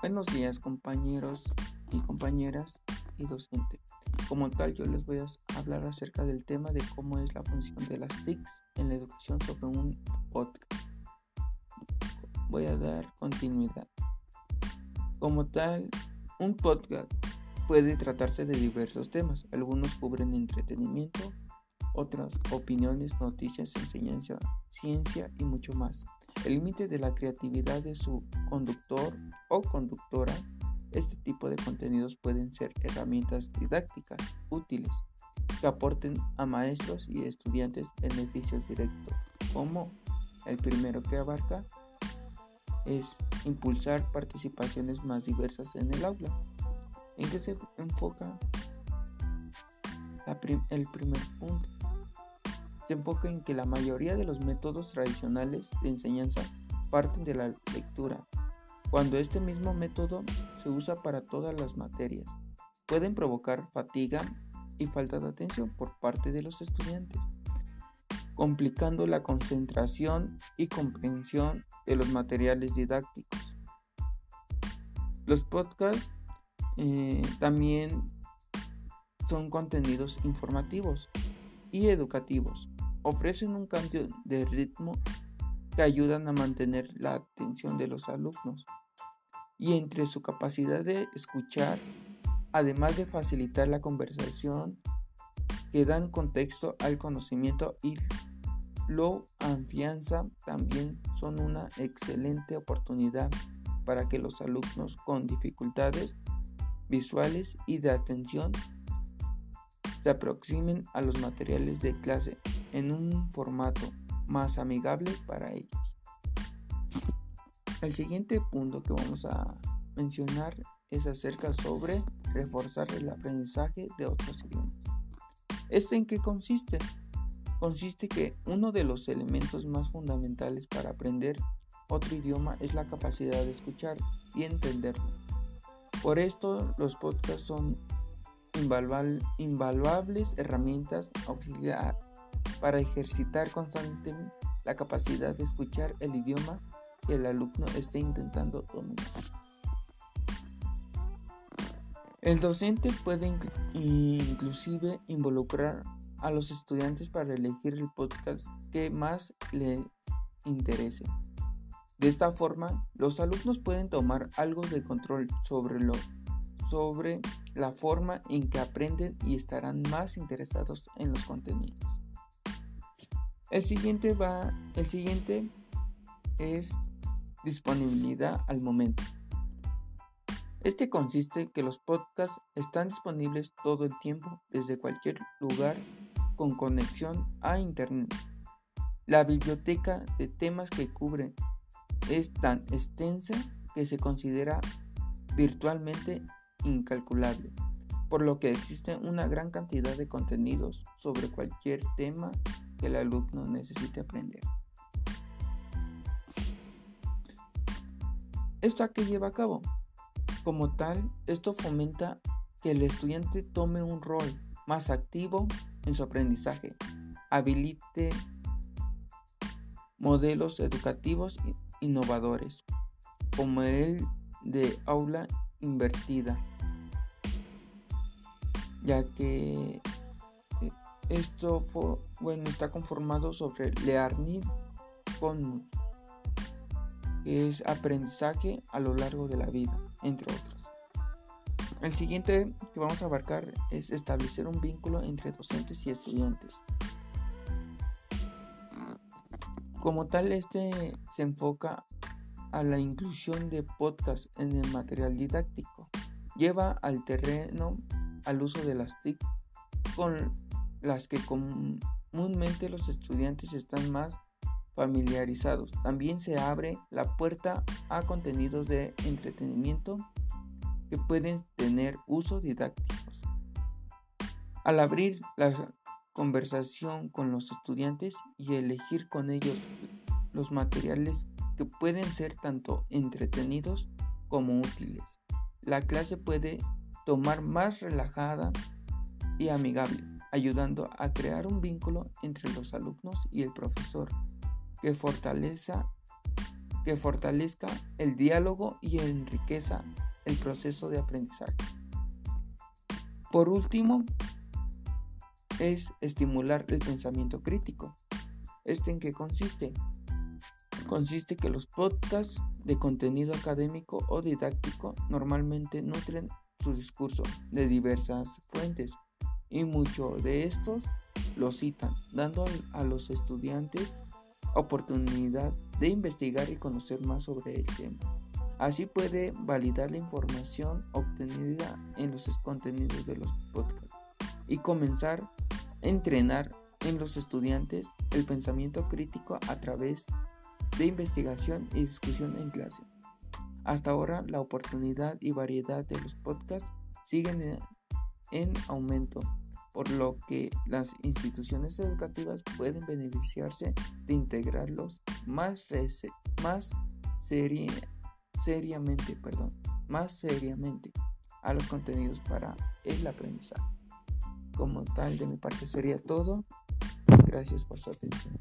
Buenos días compañeros y compañeras y docente. Como tal yo les voy a hablar acerca del tema de cómo es la función de las TICs en la educación sobre un podcast. Voy a dar continuidad. Como tal, un podcast puede tratarse de diversos temas. Algunos cubren entretenimiento, otras opiniones, noticias, enseñanza, ciencia y mucho más. El límite de la creatividad de su conductor o conductora, este tipo de contenidos pueden ser herramientas didácticas útiles que aporten a maestros y estudiantes beneficios directos, como el primero que abarca es impulsar participaciones más diversas en el aula. ¿En qué se enfoca el primer punto? Se enfoca en que la mayoría de los métodos tradicionales de enseñanza parten de la lectura, cuando este mismo método se usa para todas las materias. Pueden provocar fatiga y falta de atención por parte de los estudiantes, complicando la concentración y comprensión de los materiales didácticos. Los podcasts eh, también son contenidos informativos y educativos ofrecen un cambio de ritmo que ayudan a mantener la atención de los alumnos. Y entre su capacidad de escuchar, además de facilitar la conversación, que dan contexto al conocimiento y lo afianza, también son una excelente oportunidad para que los alumnos con dificultades visuales y de atención se aproximen a los materiales de clase en un formato más amigable para ellos. El siguiente punto que vamos a mencionar es acerca sobre reforzar el aprendizaje de otros idiomas. ¿Esto en qué consiste? Consiste que uno de los elementos más fundamentales para aprender otro idioma es la capacidad de escuchar y entenderlo. Por esto los podcasts son invaluables herramientas auxiliares para ejercitar constantemente la capacidad de escuchar el idioma que el alumno esté intentando dominar. El docente puede inclusive involucrar a los estudiantes para elegir el podcast que más les interese. De esta forma, los alumnos pueden tomar algo de control sobre, lo, sobre la forma en que aprenden y estarán más interesados en los contenidos. El siguiente va, el siguiente es disponibilidad al momento. Este consiste en que los podcasts están disponibles todo el tiempo desde cualquier lugar con conexión a internet. La biblioteca de temas que cubren es tan extensa que se considera virtualmente incalculable, por lo que existe una gran cantidad de contenidos sobre cualquier tema que el alumno necesite aprender. ¿Esto a qué lleva a cabo? Como tal, esto fomenta que el estudiante tome un rol más activo en su aprendizaje, habilite modelos educativos innovadores, como el de aula invertida, ya que esto fue, bueno, está conformado sobre learning con que es aprendizaje a lo largo de la vida, entre otros. El siguiente que vamos a abarcar es establecer un vínculo entre docentes y estudiantes. Como tal, este se enfoca a la inclusión de podcast en el material didáctico. Lleva al terreno al uso de las TIC con las que comúnmente los estudiantes están más familiarizados. También se abre la puerta a contenidos de entretenimiento que pueden tener uso didácticos. Al abrir la conversación con los estudiantes y elegir con ellos los materiales que pueden ser tanto entretenidos como útiles, la clase puede tomar más relajada y amigable ayudando a crear un vínculo entre los alumnos y el profesor que fortaleza que fortalezca el diálogo y enriqueza el proceso de aprendizaje. Por último, es estimular el pensamiento crítico. ¿Este en qué consiste? Consiste que los podcasts de contenido académico o didáctico normalmente nutren su discurso de diversas fuentes y muchos de estos lo citan, dando a los estudiantes oportunidad de investigar y conocer más sobre el tema. Así puede validar la información obtenida en los contenidos de los podcasts y comenzar a entrenar en los estudiantes el pensamiento crítico a través de investigación y discusión en clase. Hasta ahora la oportunidad y variedad de los podcasts siguen en aumento por lo que las instituciones educativas pueden beneficiarse de integrarlos más, más seriamente, perdón, más seriamente a los contenidos para el aprendizaje. Como tal, de mi parte sería todo. Gracias por su atención.